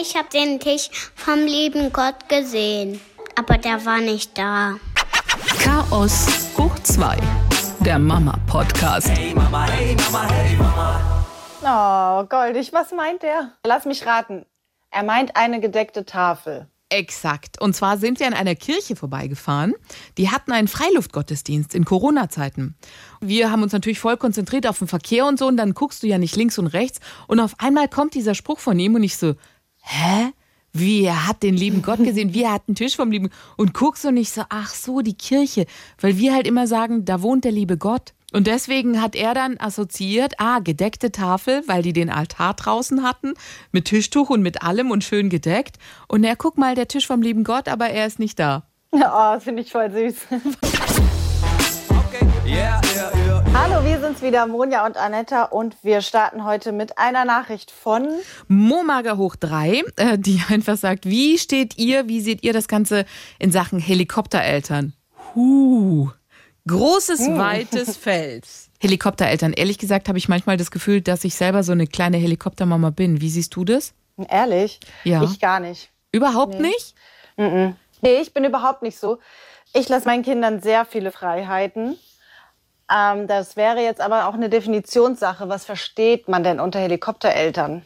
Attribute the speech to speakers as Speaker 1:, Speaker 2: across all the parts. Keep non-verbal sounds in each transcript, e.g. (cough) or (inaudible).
Speaker 1: ich habe den Tisch vom lieben Gott gesehen, aber der war nicht da.
Speaker 2: Chaos hoch 2, der Mama-Podcast.
Speaker 3: Hey Mama, hey Mama, hey Mama.
Speaker 4: Oh, goldig, was meint er? Lass mich raten. Er meint eine gedeckte Tafel.
Speaker 5: Exakt. Und zwar sind wir an einer Kirche vorbeigefahren. Die hatten einen Freiluftgottesdienst in Corona-Zeiten. Wir haben uns natürlich voll konzentriert auf den Verkehr und so. Und dann guckst du ja nicht links und rechts. Und auf einmal kommt dieser Spruch von ihm und ich so, hä? Wie, er hat den lieben Gott gesehen, wie er hat einen Tisch vom lieben und guckst und ich so, ach so, die Kirche. Weil wir halt immer sagen, da wohnt der liebe Gott. Und deswegen hat er dann assoziiert, ah, gedeckte Tafel, weil die den Altar draußen hatten, mit Tischtuch und mit allem und schön gedeckt. Und er, guck mal, der Tisch vom lieben Gott, aber er ist nicht da. (laughs)
Speaker 4: Oh, das finde ich voll süß.
Speaker 3: Okay, yeah.
Speaker 4: Hallo, wir sind's wieder, Monja und Anetta, und wir starten heute mit einer Nachricht von.
Speaker 5: Momager hoch drei, äh, die (laughs) einfach sagt, wie steht ihr, wie seht ihr das Ganze in Sachen Helikoptereltern? Huh. Großes, weites (laughs) Feld. Helikoptereltern. Ehrlich gesagt habe ich manchmal das Gefühl, dass ich selber so eine kleine Helikoptermama bin. Wie siehst du das?
Speaker 4: Ehrlich?
Speaker 5: Ja.
Speaker 4: Ich gar nicht.
Speaker 5: Überhaupt nicht?
Speaker 4: Nee, ich bin überhaupt nicht so. Ich lasse meinen Kindern sehr viele Freiheiten. Ähm, das wäre jetzt aber auch eine Definitionssache. Was versteht man denn unter Helikoptereltern?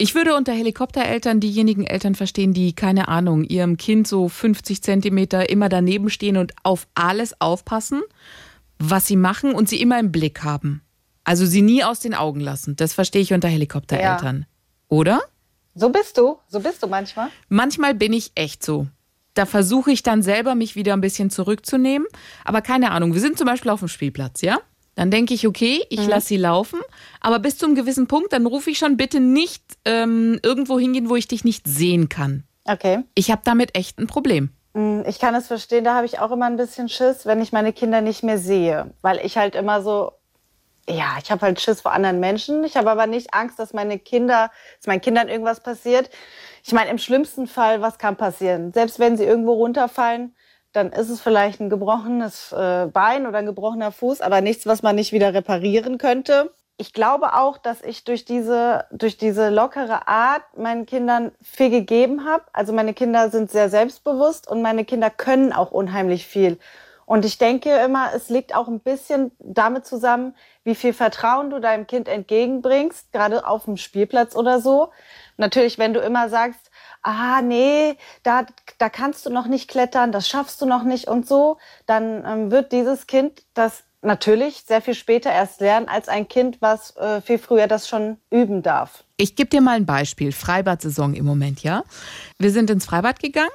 Speaker 5: Ich würde unter Helikoptereltern diejenigen Eltern verstehen, die, keine Ahnung, ihrem Kind so 50 Zentimeter immer daneben stehen und auf alles aufpassen, was sie machen und sie immer im Blick haben. Also sie nie aus den Augen lassen. Das verstehe ich unter Helikoptereltern. Oder?
Speaker 4: So bist du. So bist du manchmal.
Speaker 5: Manchmal bin ich echt so. Da versuche ich dann selber, mich wieder ein bisschen zurückzunehmen. Aber keine Ahnung, wir sind zum Beispiel auf dem Spielplatz, ja? Dann denke ich, okay, ich lasse sie laufen. Aber bis zu einem gewissen Punkt, dann rufe ich schon bitte nicht ähm, irgendwo hingehen, wo ich dich nicht sehen kann.
Speaker 4: Okay.
Speaker 5: Ich habe damit echt ein Problem.
Speaker 4: Mm, Ich kann es verstehen, da habe ich auch immer ein bisschen Schiss, wenn ich meine Kinder nicht mehr sehe. Weil ich halt immer so, ja, ich habe halt Schiss vor anderen Menschen. Ich habe aber nicht Angst, dass meine Kinder, dass meinen Kindern irgendwas passiert. Ich meine, im schlimmsten Fall, was kann passieren? Selbst wenn sie irgendwo runterfallen, dann ist es vielleicht ein gebrochenes äh, Bein oder ein gebrochener Fuß, aber nichts, was man nicht wieder reparieren könnte. Ich glaube auch, dass ich durch diese, durch diese lockere Art meinen Kindern viel gegeben habe. Also meine Kinder sind sehr selbstbewusst und meine Kinder können auch unheimlich viel. Und ich denke immer, es liegt auch ein bisschen damit zusammen, wie viel Vertrauen du deinem Kind entgegenbringst, gerade auf dem Spielplatz oder so. Natürlich, wenn du immer sagst, ah nee, da, da kannst du noch nicht klettern, das schaffst du noch nicht und so, dann ähm, wird dieses Kind das natürlich sehr viel später erst lernen als ein Kind, was äh, viel früher das schon üben darf.
Speaker 5: Ich gebe dir mal ein Beispiel. Freibad-Saison im Moment, ja? Wir sind ins Freibad gegangen.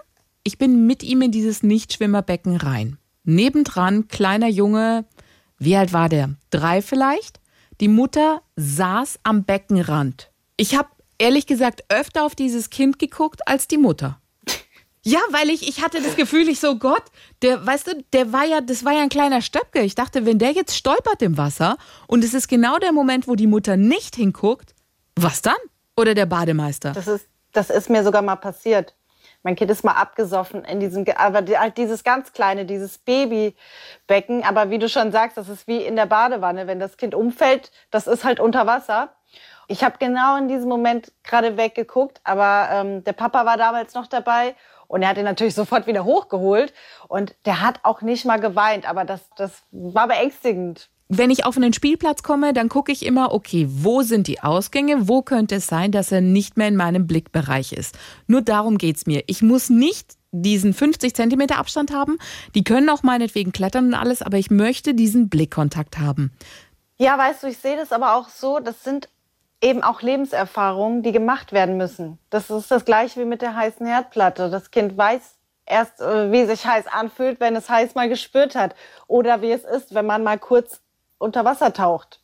Speaker 5: Ich bin mit ihm in dieses Nichtschwimmerbecken rein. Nebendran, kleiner Junge, wie alt war der? Drei vielleicht? Die Mutter saß am Beckenrand. Ich habe ehrlich gesagt öfter auf dieses Kind geguckt als die Mutter. (laughs) Ja, weil ich, ich hatte das Gefühl, ich so, Gott, der, weißt du, der war ja, das war ja ein kleiner Stöpke. Ich dachte, wenn der jetzt stolpert im Wasser und es ist genau der Moment, wo die Mutter nicht hinguckt, was dann? Oder der Bademeister?
Speaker 4: Das ist, das ist mir sogar mal passiert. Mein Kind ist mal abgesoffen in diesem, aber halt dieses ganz kleine, dieses Babybecken. Aber wie du schon sagst, das ist wie in der Badewanne. Wenn das Kind umfällt, das ist halt unter Wasser. Ich habe genau in diesem Moment gerade weggeguckt, aber ähm, der Papa war damals noch dabei und er hat ihn natürlich sofort wieder hochgeholt und der hat auch nicht mal geweint, aber das, das war beängstigend.
Speaker 5: Wenn ich auf einen Spielplatz komme, dann gucke ich immer, okay, wo sind die Ausgänge? Wo könnte es sein, dass er nicht mehr in meinem Blickbereich ist? Nur darum geht's mir. Ich muss nicht diesen 50 Zentimeter Abstand haben. Die können auch meinetwegen klettern und alles, aber ich möchte diesen Blickkontakt haben.
Speaker 4: Ja, weißt du, ich sehe das aber auch so, das sind eben auch Lebenserfahrungen, die gemacht werden müssen. Das ist das gleiche wie mit der heißen Herdplatte. Das Kind weiß erst, äh, wie sich heiß anfühlt, wenn es heiß mal gespürt hat. Oder wie es ist, wenn man mal kurz unter Wasser taucht.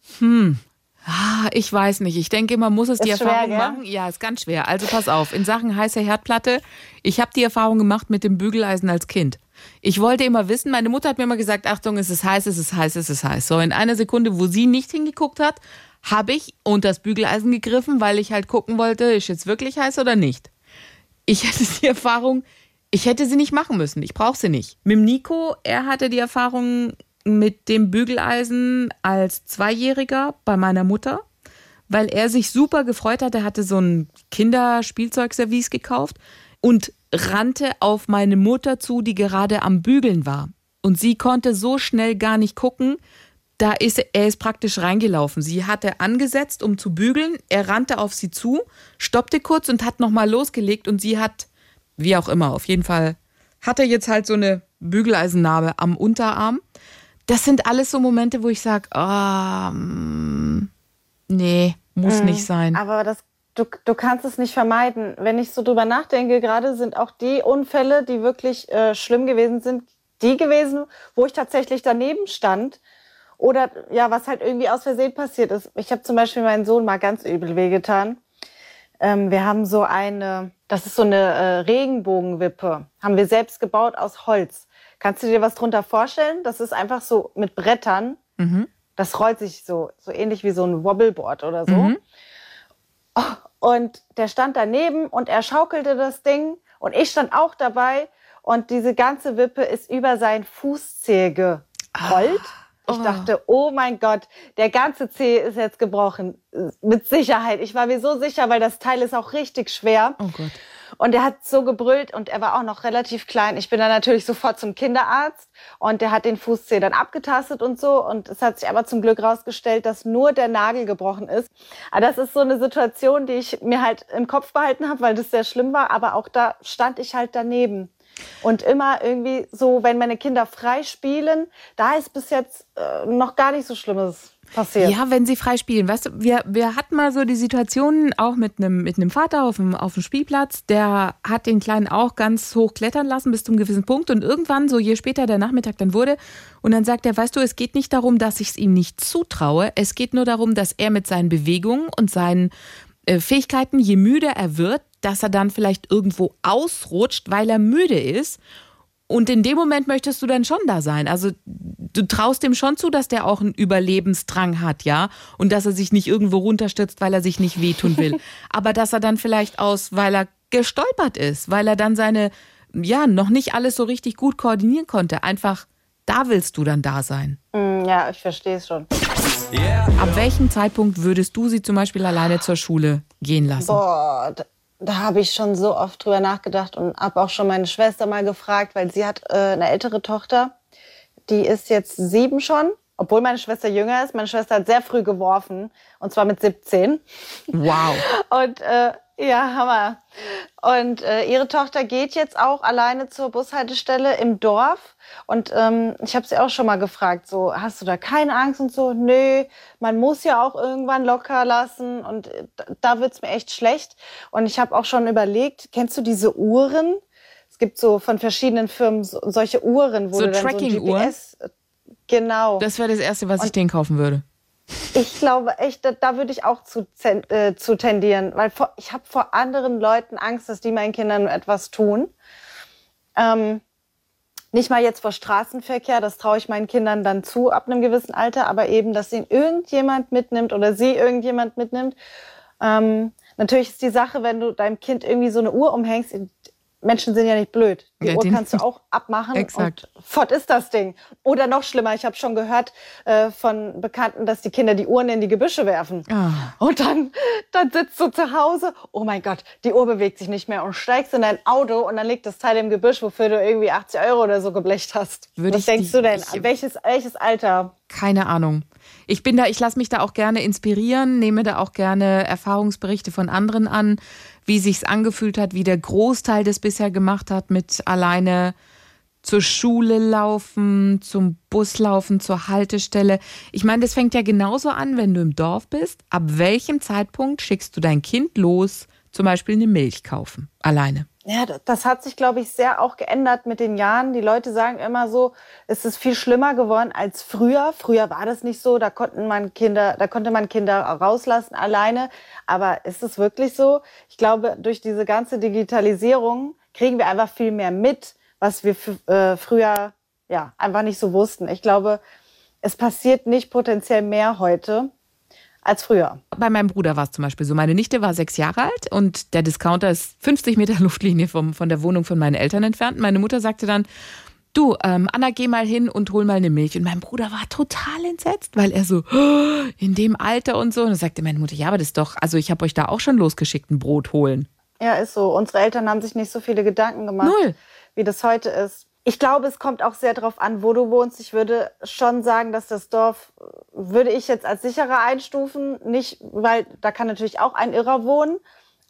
Speaker 5: Ah, ich weiß nicht. Ich denke, man muss es die
Speaker 4: Ist schwer,
Speaker 5: Erfahrung
Speaker 4: gell?
Speaker 5: machen. Ja, ist ganz schwer. Also pass auf, in Sachen heiße Herdplatte, ich habe die Erfahrung gemacht mit dem Bügeleisen als Kind. Ich wollte immer wissen, meine Mutter hat mir immer gesagt, Achtung, es ist heiß, es ist heiß, es ist heiß. So, in einer Sekunde, wo sie nicht hingeguckt hat, habe ich unter das Bügeleisen gegriffen, weil ich halt gucken wollte, ist jetzt wirklich heiß oder nicht. Ich hätte die Erfahrung, ich hätte sie nicht machen müssen. Ich brauche sie nicht. Mit dem Nico, er hatte die Erfahrung mit dem Bügeleisen als Zweijähriger bei meiner Mutter, weil er sich super gefreut hat. Er hatte so ein Kinderspielzeugservice gekauft und rannte auf meine Mutter zu, die gerade am Bügeln war. Und sie konnte so schnell gar nicht gucken. Da ist er ist praktisch reingelaufen. Sie hatte angesetzt, um zu bügeln. Er rannte auf sie zu, stoppte kurz und hat nochmal losgelegt. Und sie hat, wie auch immer, auf jeden Fall, hat er jetzt halt so eine Bügeleisennarbe am Unterarm. Das sind alles so Momente, wo ich sage, ah, mm, nee, muss nicht sein.
Speaker 4: Aber das, du, du kannst es nicht vermeiden. Wenn ich so drüber nachdenke, gerade sind auch die Unfälle, die wirklich äh, schlimm gewesen sind, die gewesen, wo ich tatsächlich daneben stand. Oder ja, was halt irgendwie aus Versehen passiert ist. Ich habe zum Beispiel meinen Sohn mal ganz übel wehgetan. Ähm, wir haben so eine, das ist so eine äh, Regenbogenwippe, haben wir selbst gebaut aus Holz. Kannst du dir was drunter vorstellen? Das ist einfach so mit Brettern. Das rollt sich so, so ähnlich wie so ein Wobbleboard oder so. Oh, Und der stand daneben und er schaukelte das Ding und ich stand auch dabei und diese ganze Wippe ist über seinen Fußzeh gerollt. Ich dachte, oh mein Gott, der ganze Zeh ist jetzt gebrochen. Mit Sicherheit. Ich war mir so sicher, weil das Teil ist auch richtig schwer.
Speaker 5: Oh Gott.
Speaker 4: Und er hat so gebrüllt und er war auch noch relativ klein. Ich bin dann natürlich sofort zum Kinderarzt und der hat den Fußzeh dann abgetastet und so. Und es hat sich aber zum Glück rausgestellt, dass nur der Nagel gebrochen ist. Aber das ist so eine Situation, die ich mir halt im Kopf behalten habe, weil das sehr schlimm war. Aber auch da stand ich halt daneben. Und immer irgendwie so, wenn meine Kinder frei spielen, da ist bis jetzt äh, noch gar nicht so Schlimmes passiert.
Speaker 5: Ja, wenn sie frei spielen. Weißt du, wir, wir hatten mal so die Situation auch mit einem, mit einem Vater auf dem, auf dem Spielplatz, der hat den Kleinen auch ganz hoch klettern lassen bis zum gewissen Punkt und irgendwann, so je später der Nachmittag dann wurde, und dann sagt er, weißt du, es geht nicht darum, dass ich es ihm nicht zutraue, es geht nur darum, dass er mit seinen Bewegungen und seinen äh, Fähigkeiten, je müder er wird, dass er dann vielleicht irgendwo ausrutscht, weil er müde ist. Und in dem Moment möchtest du dann schon da sein. Also du traust dem schon zu, dass der auch einen Überlebensdrang hat, ja? Und dass er sich nicht irgendwo runterstürzt, weil er sich nicht wehtun will. (laughs) Aber dass er dann vielleicht aus, weil er gestolpert ist, weil er dann seine, ja, noch nicht alles so richtig gut koordinieren konnte. Einfach, da willst du dann da sein.
Speaker 4: Mm, Ja, ich verstehe es schon.
Speaker 3: Yeah.
Speaker 5: Ab welchem Zeitpunkt würdest du sie zum Beispiel alleine zur Schule gehen lassen?
Speaker 4: Boah, da, habe ich schon so oft drüber nachgedacht und habe auch schon meine Schwester mal gefragt, weil sie hat äh, eine ältere Tochter, die ist jetzt sieben schon, obwohl meine Schwester jünger ist. Meine Schwester hat sehr früh geworfen und zwar mit 17.
Speaker 5: Wow.
Speaker 4: Und äh, ja, Hammer. Und äh, ihre Tochter geht jetzt auch alleine zur Bushaltestelle im Dorf. Und ähm, ich habe sie auch schon mal gefragt, so, hast du da keine Angst und so? Nö, man muss ja auch irgendwann locker lassen und äh, da- wird's mir echt schlecht. Und ich habe auch schon überlegt, kennst du diese Uhren? Es gibt so von verschiedenen Firmen so, solche Uhren, wo
Speaker 5: So
Speaker 4: du dann so ein? GPS... äh, Genau.
Speaker 5: Das wäre das Erste, was ich denen kaufen würde.
Speaker 4: Ich glaube echt, da, da würde ich auch zu, äh, zu tendieren, weil vor, ich habe vor anderen Leuten Angst, dass die meinen Kindern etwas tun. Ähm, nicht mal jetzt vor Straßenverkehr, das traue ich meinen Kindern dann zu ab einem gewissen Alter, aber eben, dass ihn irgendjemand mitnimmt oder sie irgendjemand mitnimmt. Ähm, natürlich ist die Sache, wenn du deinem Kind irgendwie so eine Uhr umhängst, Menschen sind ja nicht blöd. Die
Speaker 5: Ja,
Speaker 4: Uhr kannst du auch abmachen
Speaker 5: Exakt.
Speaker 4: und fort ist das Ding. Oder noch schlimmer, ich habe schon gehört äh, von Bekannten, dass die Kinder die Uhren in die Gebüsche werfen.
Speaker 5: Ah.
Speaker 4: Und dann, dann sitzt du zu Hause, oh mein Gott, die Uhr bewegt sich nicht mehr und steigst in dein Auto und dann liegt das Teil im Gebüsch, wofür du irgendwie 80 Euro oder so geblecht hast.
Speaker 5: Würde
Speaker 4: Was denkst du denn? welches, welches Alter?
Speaker 5: Keine Ahnung. Ich bin da, ich lasse mich da auch gerne inspirieren, nehme da auch gerne Erfahrungsberichte von anderen an, wie sich's angefühlt hat, wie der Großteil das bisher gemacht hat mit alleine zur Schule laufen, zum Bus laufen, zur Haltestelle. Ich meine, das fängt ja genauso an, wenn du im Dorf bist. Ab welchem Zeitpunkt schickst du dein Kind los, zum Beispiel eine Milch kaufen, alleine?
Speaker 4: Ja, das- hat sich, glaube ich, sehr auch geändert mit den Jahren. Die Leute sagen immer so, es ist viel schlimmer geworden als früher. Früher war das nicht so, da konnten man Kinder, da konnte man Kinder rauslassen alleine. Aber ist es wirklich so? Ich glaube, durch diese ganze Digitalisierung kriegen wir einfach viel mehr mit, was wir äh, früher ja einfach nicht so wussten. Ich glaube, es passiert nicht potenziell mehr heute als früher.
Speaker 5: Bei meinem Bruder war es zum Beispiel so. Meine Nichte war sechs Jahre alt und der Discounter ist 50 Meter (laughs) Luftlinie vom, von der Wohnung von meinen Eltern entfernt. Meine Mutter sagte dann, du, ähm, Anna, geh mal hin und hol mal eine Milch. Und mein Bruder war total entsetzt, weil er so, "Oh, in dem Alter und so. Und dann sagte meine Mutter, ja, aber das ist doch, also ich habe euch da auch schon losgeschickt, ein Brot holen.
Speaker 4: Ja, ist so. Unsere Eltern haben sich nicht so viele Gedanken gemacht,
Speaker 5: Null.
Speaker 4: wie das heute ist. Ich glaube, es kommt auch sehr darauf an, wo du wohnst. Ich würde schon sagen, dass das Dorf, äh, würde ich jetzt als sicherer einstufen. Nicht, weil da kann natürlich auch ein Irrer wohnen.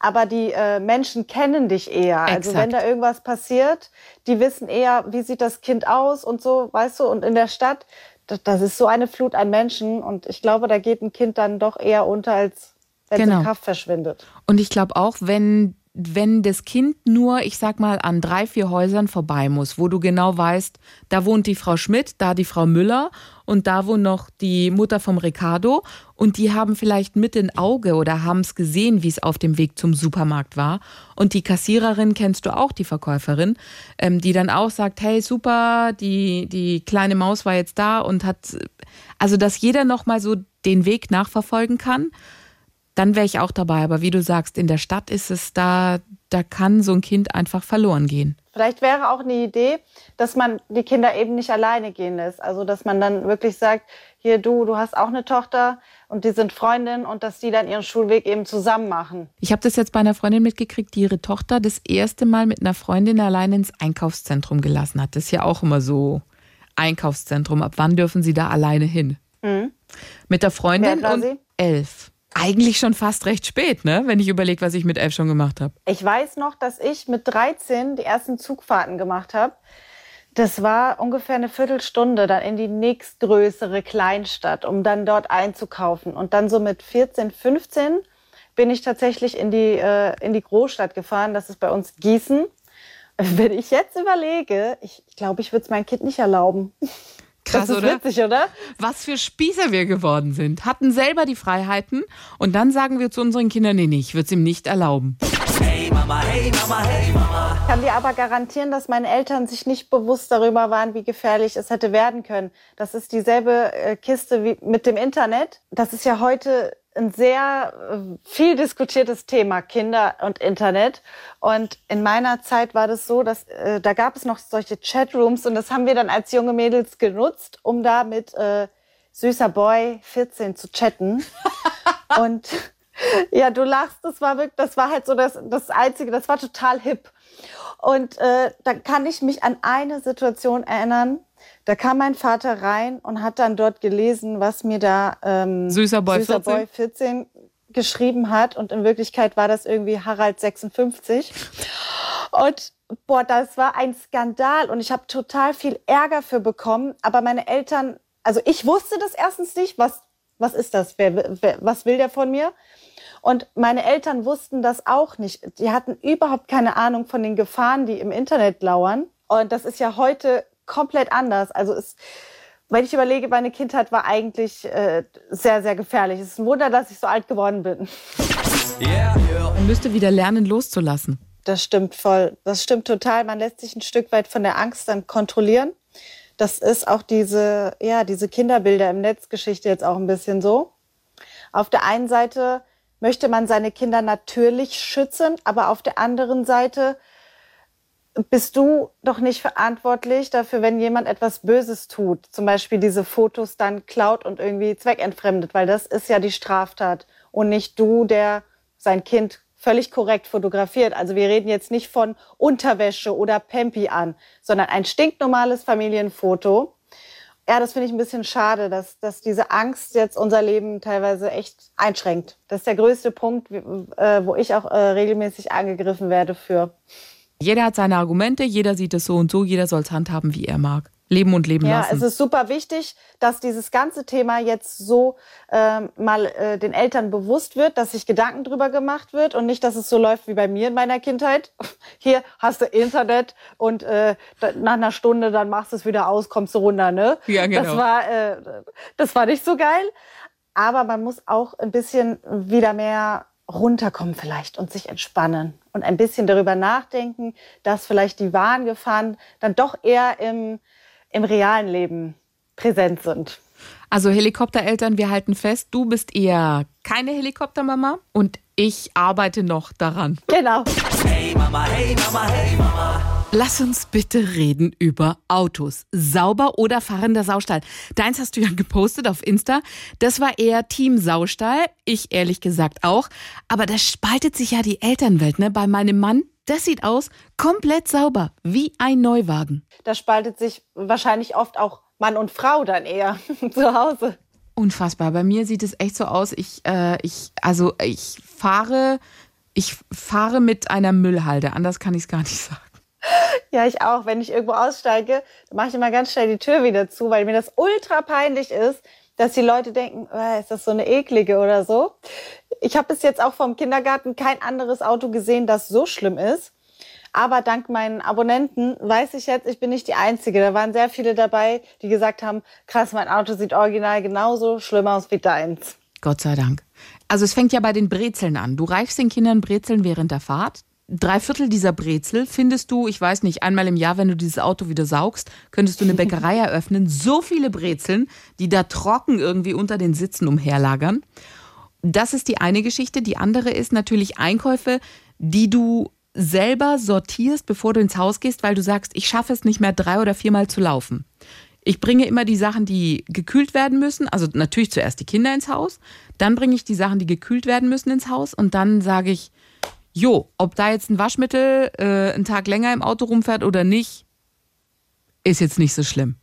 Speaker 4: Aber die äh, Menschen kennen dich eher. Also
Speaker 5: Exakt.
Speaker 4: wenn da irgendwas passiert, die wissen eher, wie sieht das Kind aus und so, weißt du. Und in der Stadt, das, das ist so eine Flut an Menschen. Und ich glaube, da geht ein Kind dann doch eher unter, als wenn es
Speaker 5: Genau.
Speaker 4: in Kraft verschwindet.
Speaker 5: Und ich glaube auch, wenn, wenn das Kind nur, ich sag mal, an drei, vier Häusern vorbei muss, wo du genau weißt, da wohnt die Frau Schmidt, da die Frau Müller und da wohnt noch die Mutter vom Ricardo und die haben vielleicht mit im Auge oder haben es gesehen, wie es auf dem Weg zum Supermarkt war. Und die Kassiererin kennst du auch, die Verkäuferin, ähm, die dann auch sagt, hey, super, die, die kleine Maus war jetzt da und hat, also dass jeder nochmal so den Weg nachverfolgen kann dann wäre ich auch dabei. Aber wie du sagst, in der Stadt ist es da, da kann so ein Kind einfach verloren gehen.
Speaker 4: Vielleicht wäre auch eine Idee, dass man die Kinder eben nicht alleine gehen lässt. Also, dass man dann wirklich sagt, hier du, du hast auch eine Tochter und die sind Freundin und dass die dann ihren Schulweg eben zusammen machen.
Speaker 5: Ich habe das jetzt bei einer Freundin mitgekriegt, die ihre Tochter das erste Mal mit einer Freundin allein ins Einkaufszentrum gelassen hat. Das ist ja auch immer so Einkaufszentrum. Ab wann dürfen sie da alleine hin? Mit der Freundin und elf. Eigentlich schon fast recht spät, ne? Wenn ich überlege, was ich mit elf schon gemacht habe.
Speaker 4: Ich weiß noch, dass ich mit 13 die ersten Zugfahrten gemacht habe. Das war ungefähr eine Viertelstunde dann in die nächstgrößere Kleinstadt, um dann dort einzukaufen. Und dann so mit 14, 15 bin ich tatsächlich in die, äh, in die Großstadt gefahren. Das ist bei uns Gießen. Wenn ich jetzt überlege, ich ich glaube, ich würde es meinem Kind nicht erlauben.
Speaker 5: Krass,
Speaker 4: das ist
Speaker 5: oder?
Speaker 4: witzig, oder?
Speaker 5: Was für Spießer wir geworden sind. Hatten selber die Freiheiten und dann sagen wir zu unseren Kindern, nee, nee, ich würde es ihm nicht erlauben.
Speaker 3: Hey Mama, hey Mama, hey Mama.
Speaker 4: Ich kann dir aber garantieren, dass meine Eltern sich nicht bewusst darüber waren, wie gefährlich es hätte werden können. Das ist dieselbe äh, Kiste wie mit dem Internet. Das ist ja heute ein sehr äh, viel diskutiertes Thema, Kinder und Internet. Und in meiner Zeit war das so, dass äh, da gab es noch solche Chatrooms und das haben wir dann als junge Mädels genutzt, um da mit äh, süßer Boy 14 zu chatten. (laughs) und ja, du lachst, das war wirklich, das war halt so das, das Einzige, das war total hip. Und äh, da kann ich mich an eine Situation erinnern. Da kam mein Vater rein und hat dann dort gelesen, was mir da ähm,
Speaker 5: Süßer Boy
Speaker 4: Süßer
Speaker 5: 14?
Speaker 4: Boy 14 geschrieben hat. Und in Wirklichkeit war das irgendwie Harald 56. Und boah, das war ein Skandal. Und ich habe total viel Ärger für bekommen. Aber meine Eltern, also ich wusste das erstens nicht, was, was ist das? Wer, wer, was will der von mir? Und meine Eltern wussten das auch nicht. Die hatten überhaupt keine Ahnung von den Gefahren, die im Internet lauern. Und das ist ja heute komplett anders. Also es, wenn ich überlege, meine Kindheit war eigentlich äh, sehr, sehr gefährlich. Es ist ein Wunder, dass ich so alt geworden bin.
Speaker 3: Yeah, yeah.
Speaker 5: Man müsste wieder lernen, loszulassen.
Speaker 4: Das stimmt voll. Das stimmt total. Man lässt sich ein Stück weit von der Angst dann kontrollieren. Das ist auch diese, ja, diese Kinderbilder im Netzgeschichte jetzt auch ein bisschen so. Auf der einen Seite möchte man seine Kinder natürlich schützen, aber auf der anderen Seite bist du doch nicht verantwortlich dafür, wenn jemand etwas Böses tut. Zum Beispiel diese Fotos dann klaut und irgendwie zweckentfremdet, weil das ist ja die Straftat und nicht du, der sein Kind völlig korrekt fotografiert. Also wir reden jetzt nicht von Unterwäsche oder Pempi an, sondern ein stinknormales Familienfoto. Ja, das finde ich ein bisschen schade, dass, dass diese Angst jetzt unser Leben teilweise echt einschränkt. Das ist der größte Punkt, äh, wo ich auch äh, regelmäßig angegriffen werde für.
Speaker 5: Jeder hat seine Argumente, jeder sieht es so und so, jeder soll es handhaben, wie er mag. Leben und leben
Speaker 4: Ja,
Speaker 5: lassen.
Speaker 4: es ist super wichtig, dass dieses ganze Thema jetzt so ähm, mal äh, den Eltern bewusst wird, dass sich Gedanken drüber gemacht wird und nicht, dass es so läuft wie bei mir in meiner Kindheit. (laughs) Hier hast du Internet und äh, nach einer Stunde dann machst du es wieder aus, kommst du runter, ne?
Speaker 5: Ja, genau.
Speaker 4: Das war, äh, das war nicht so geil. Aber man muss auch ein bisschen wieder mehr runterkommen vielleicht und sich entspannen und ein bisschen darüber nachdenken, dass vielleicht die wahren Gefahren dann doch eher im, im realen Leben präsent sind.
Speaker 5: Also Helikoptereltern, wir halten fest, du bist eher keine Helikoptermama und ich arbeite noch daran.
Speaker 4: Genau.
Speaker 3: Hey Mama, hey Mama, hey Mama.
Speaker 5: Lass uns bitte reden über Autos. Sauber oder fahrender Saustall? Deins hast du ja (laughs) gepostet auf Insta. Das war eher Team Saustall. Ich ehrlich gesagt auch. Aber das spaltet sich ja die Elternwelt, ne? Bei meinem Mann, das sieht aus komplett sauber, wie ein Neuwagen.
Speaker 4: Da spaltet sich wahrscheinlich oft auch Mann und Frau dann eher (laughs) zu Hause.
Speaker 5: Unfassbar. Bei mir sieht es echt so aus. Ich, äh, ich, also ich fahre, ich fahre mit einer Müllhalde. Anders kann ich es gar nicht (laughs) sagen. (laughs)
Speaker 4: Ja, ich auch. Wenn ich irgendwo aussteige, mache ich immer ganz schnell die Tür wieder zu, weil mir das ultra peinlich ist, dass die Leute denken, oh, ist das so eine eklige oder so. Ich habe bis jetzt auch vom Kindergarten kein anderes Auto gesehen, das so schlimm ist. Aber dank meinen Abonnenten weiß ich jetzt, ich bin nicht die Einzige. Da waren sehr viele dabei, die gesagt haben, krass, mein Auto sieht original genauso schlimm aus wie deins.
Speaker 5: Gott sei Dank. Also es fängt ja bei den Brezeln an. Du reichst den Kindern Brezeln während der Fahrt drei Viertel dieser Brezel findest du, ich weiß nicht, einmal im Jahr, wenn du dieses Auto wieder saugst, könntest du eine Bäckerei (laughs) eröffnen. So viele Brezeln, die da trocken irgendwie unter den Sitzen umherlagern. Das ist die eine Geschichte. Die andere ist natürlich Einkäufe, die du selber sortierst, bevor du ins Haus gehst, weil du sagst, ich schaffe es nicht mehr drei oder viermal zu laufen. Ich bringe immer die Sachen, die gekühlt werden müssen. Also natürlich zuerst die Kinder ins Haus. Dann bringe ich die Sachen, die gekühlt werden müssen, ins Haus. Und dann sage ich, Jo, ob da jetzt ein Waschmittel äh, einen Tag länger im Auto rumfährt oder nicht, ist jetzt nicht so schlimm.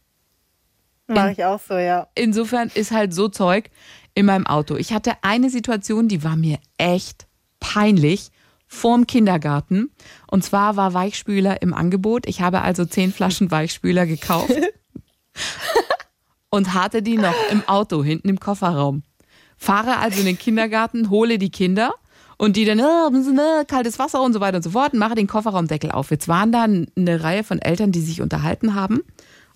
Speaker 4: Mache ich auch so, ja.
Speaker 5: Insofern ist halt so Zeug in meinem Auto. Ich hatte eine Situation, die war mir echt peinlich vorm Kindergarten. Und zwar war Weichspüler im Angebot. Ich habe also zehn Flaschen Weichspüler gekauft (laughs) und hatte die noch im Auto hinten im Kofferraum. Fahre also in den Kindergarten, hole die Kinder und die dann, ne, kaltes Wasser und so weiter und so fort und mache den Kofferraumdeckel auf. Jetzt waren da eine Reihe von Eltern, die sich unterhalten haben.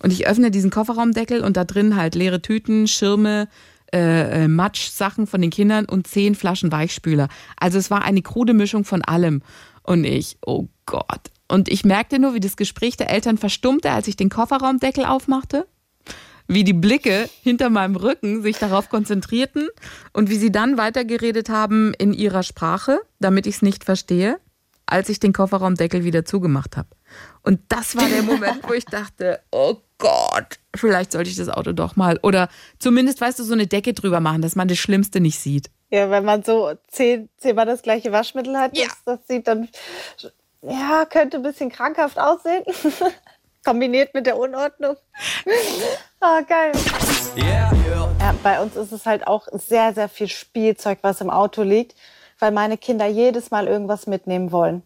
Speaker 5: Und ich öffne diesen Kofferraumdeckel und da drin halt leere Tüten, Schirme, äh, äh, Matschsachen von den Kindern und zehn Flaschen Weichspüler. Also es war eine krude Mischung von allem. Und ich, oh Gott. Und ich merkte nur, wie das Gespräch der Eltern verstummte, als ich den Kofferraumdeckel aufmachte wie die Blicke hinter meinem Rücken sich darauf konzentrierten und wie sie dann weitergeredet haben in ihrer Sprache, damit ich es nicht verstehe, als ich den Kofferraumdeckel wieder zugemacht habe. Und das war der Moment, wo ich dachte, oh Gott, vielleicht sollte ich das Auto doch mal oder zumindest, weißt du, so eine Decke drüber machen, dass man das Schlimmste nicht sieht.
Speaker 4: Ja, wenn man so zehn, zehnmal das gleiche Waschmittel hat, ja. das, das sieht dann, ja, könnte ein bisschen krankhaft aussehen. (laughs) Kombiniert mit der Unordnung. Geil. Yeah, yeah. Ja, bei uns ist es halt auch sehr, sehr viel Spielzeug, was im Auto liegt, weil meine Kinder jedes Mal irgendwas mitnehmen wollen.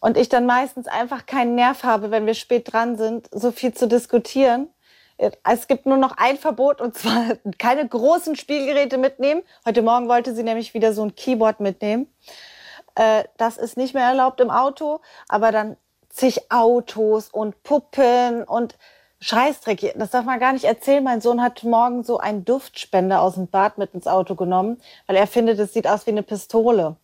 Speaker 4: Und ich dann meistens einfach keinen Nerv habe, wenn wir spät dran sind, so viel zu diskutieren. Es gibt nur noch ein Verbot und zwar (laughs) keine großen Spielgeräte mitnehmen. Heute Morgen wollte sie nämlich wieder so ein Keyboard mitnehmen. Äh, das ist nicht mehr erlaubt im Auto, aber dann zig Autos und Puppen und Scheißdreck. Das darf man gar nicht erzählen. Mein Sohn hat morgen so einen Duftspender aus dem Bad mit ins Auto genommen, weil er findet, es sieht aus wie eine Pistole.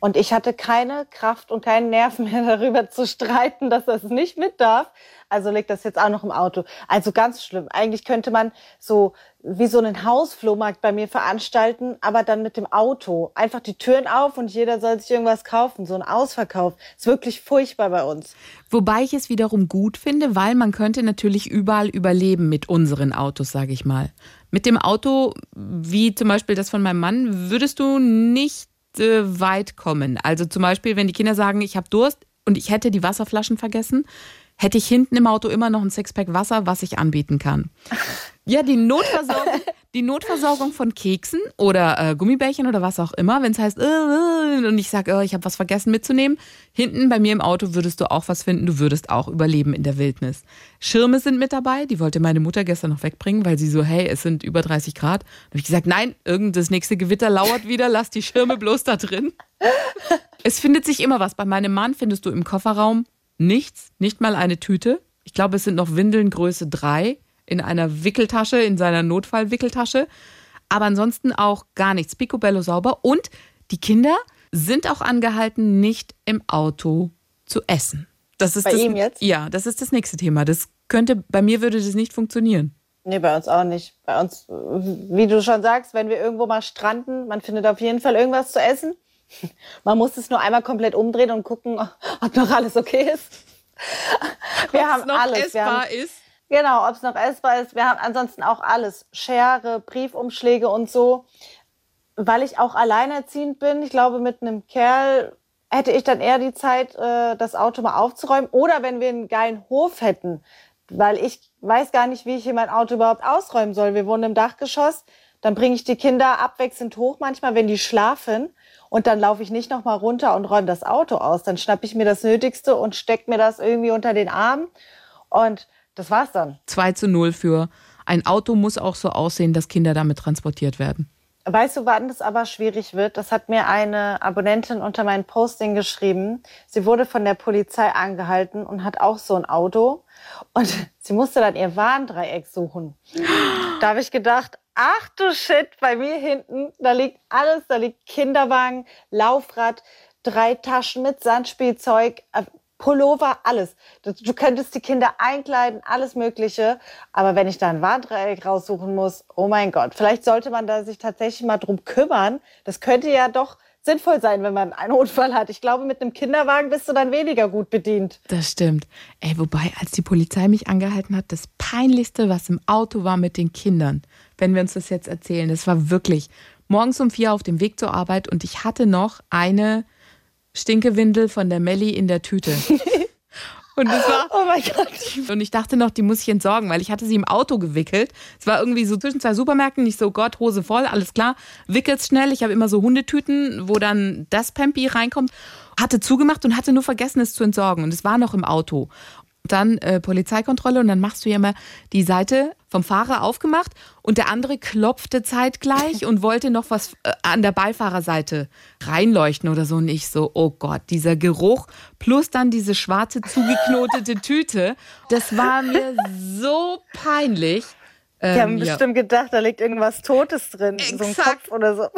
Speaker 4: Und ich hatte keine Kraft und keinen Nerv (laughs) mehr darüber zu streiten, dass es nicht mit darf. Also liegt das jetzt auch noch im Auto. Also ganz schlimm. Eigentlich könnte man so wie so einen Hausflohmarkt bei mir veranstalten, aber dann mit dem Auto. Einfach die Türen auf und jeder soll sich irgendwas kaufen. So ein Ausverkauf. Ist wirklich furchtbar bei uns.
Speaker 5: Wobei ich es wiederum gut finde, weil man könnte natürlich überall überleben mit unseren Autos, sage ich mal. Mit dem Auto, wie zum Beispiel das von meinem Mann, würdest du nicht weit kommen. Also zum Beispiel, wenn die Kinder sagen, ich habe Durst und ich hätte die Wasserflaschen vergessen, hätte ich hinten im Auto immer noch ein Sixpack Wasser, was ich anbieten kann. Ja, die Notversorgung, (laughs) die Notversorgung von Keksen oder äh, Gummibärchen oder was auch immer, wenn es heißt, äh, äh, und ich sage, oh, ich habe was vergessen mitzunehmen, hinten bei mir im Auto würdest du auch was finden, du würdest auch überleben in der Wildnis. Schirme sind mit dabei, die wollte meine Mutter gestern noch wegbringen, weil sie so, hey, es sind über 30 Grad. Da habe ich gesagt, nein, irgend nächste Gewitter lauert wieder, lass die Schirme bloß da drin. es findet sich immer was. Bei meinem Mann findest du im Kofferraum nichts, nicht mal eine Tüte. Ich glaube, es sind noch Windeln Größe 3 in einer Wickeltasche, in seiner Notfallwickeltasche. Aber ansonsten auch gar nichts. Picobello sauber. Und die Kinder sind auch angehalten, nicht im Auto zu essen. Das ist
Speaker 4: bei
Speaker 5: das,
Speaker 4: ihm jetzt?
Speaker 5: Ja, das ist das nächste Thema. Das könnte, bei mir würde das nicht funktionieren.
Speaker 4: Nee, bei uns auch nicht. Bei uns, wie du schon sagst, wenn wir irgendwo mal stranden, man findet auf jeden Fall irgendwas zu essen. Man muss es nur einmal komplett umdrehen und gucken, ob noch alles okay ist. Wir
Speaker 5: Ob's
Speaker 4: haben
Speaker 5: noch
Speaker 4: alles. Wir haben,
Speaker 5: essbar ist.
Speaker 4: genau, ob es noch essbar ist. Wir haben ansonsten auch alles. Schere, Briefumschläge und so. Weil ich auch alleinerziehend bin, ich glaube, mit einem Kerl hätte ich dann eher die Zeit, äh, das Auto mal aufzuräumen. Oder wenn wir einen geilen Hof hätten, weil ich weiß gar nicht, wie ich hier mein Auto überhaupt ausräumen soll. Wir wohnen im Dachgeschoss, dann bringe ich die Kinder abwechselnd hoch, manchmal, wenn die schlafen. Und dann laufe ich nicht noch mal runter und räume das Auto aus. Dann schnappe ich mir das Nötigste und stecke mir das irgendwie unter den Arm. Und das war's dann.
Speaker 5: 2 zu 0 für ein Auto muss auch so aussehen, dass Kinder damit transportiert werden.
Speaker 4: Weißt du, wann das aber schwierig wird? Das hat mir eine Abonnentin unter mein Posting geschrieben. Sie wurde von der Polizei angehalten und hat auch so ein Auto. Und (laughs) sie musste dann ihr Warndreieck suchen. Da habe ich gedacht, ach du Shit, bei mir hinten, da liegt alles, da liegt Kinderwagen, Laufrad, drei Taschen mit Sandspielzeug, äh, Pullover, alles. Du könntest die Kinder einkleiden, alles Mögliche. Aber wenn ich da ein Warndreieck raussuchen muss, oh mein Gott, vielleicht sollte man da sich tatsächlich mal drum kümmern. Das könnte ja doch sinnvoll sein, wenn man einen Unfall hat. Ich glaube, mit einem Kinderwagen bist du dann weniger gut bedient.
Speaker 5: Das stimmt. Ey, wobei, als die Polizei mich angehalten hat, das Peinlichste, was im Auto war mit den Kindern, wenn wir uns das jetzt erzählen, das war wirklich morgens um vier auf dem Weg zur Arbeit und ich hatte noch eine Stinkewindel von der Melli in der Tüte. (laughs) Und es war,
Speaker 4: Oh mein Gott.
Speaker 5: und ich dachte noch, die muss ich entsorgen, weil ich hatte sie im Auto gewickelt. Es war irgendwie so zwischen zwei Supermärkten, nicht so Gott, Hose voll, alles klar. Wickelt's schnell. Ich habe immer so Hundetüten, wo dann das Pampi reinkommt. Hatte zugemacht und hatte nur vergessen, es zu entsorgen. Und es war noch im Auto. Dann äh, Polizeikontrolle und dann machst du ja immer die Seite vom Fahrer aufgemacht und der andere klopfte zeitgleich (laughs) und wollte noch was äh, an der Beifahrerseite reinleuchten oder so. Und ich so, oh Gott, dieser Geruch plus dann diese schwarze zugeknotete (laughs) Tüte, das war mir so peinlich.
Speaker 4: Die
Speaker 5: Ähm,
Speaker 4: haben
Speaker 5: ja.
Speaker 4: bestimmt gedacht, da liegt irgendwas Totes drin. So ein
Speaker 5: Exakt.
Speaker 4: Kopf oder so.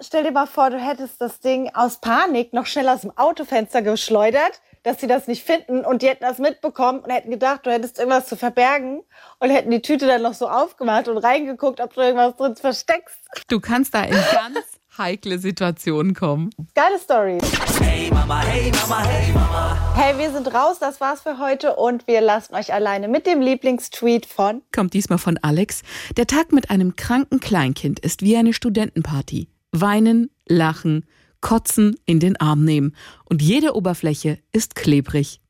Speaker 4: Stell dir mal vor, du hättest das Ding aus Panik noch schnell aus dem Autofenster geschleudert, dass sie das nicht finden und die hätten das mitbekommen und hätten gedacht, du hättest irgendwas zu verbergen und hätten die Tüte dann noch so aufgemacht und reingeguckt, ob du irgendwas drin versteckst.
Speaker 5: Du kannst da in ganz (laughs) heikle Situationen kommen.
Speaker 4: Geile Story.
Speaker 3: Hey Mama, hey Mama, hey Mama.
Speaker 4: Hey, wir sind raus, das war's für heute und wir lassen euch alleine mit dem Lieblingstweet von
Speaker 5: Kommt diesmal von Alex. Der Tag mit einem kranken Kleinkind ist wie eine Studentenparty. Weinen, lachen, kotzen, in den Arm nehmen. Und jede Oberfläche ist klebrig.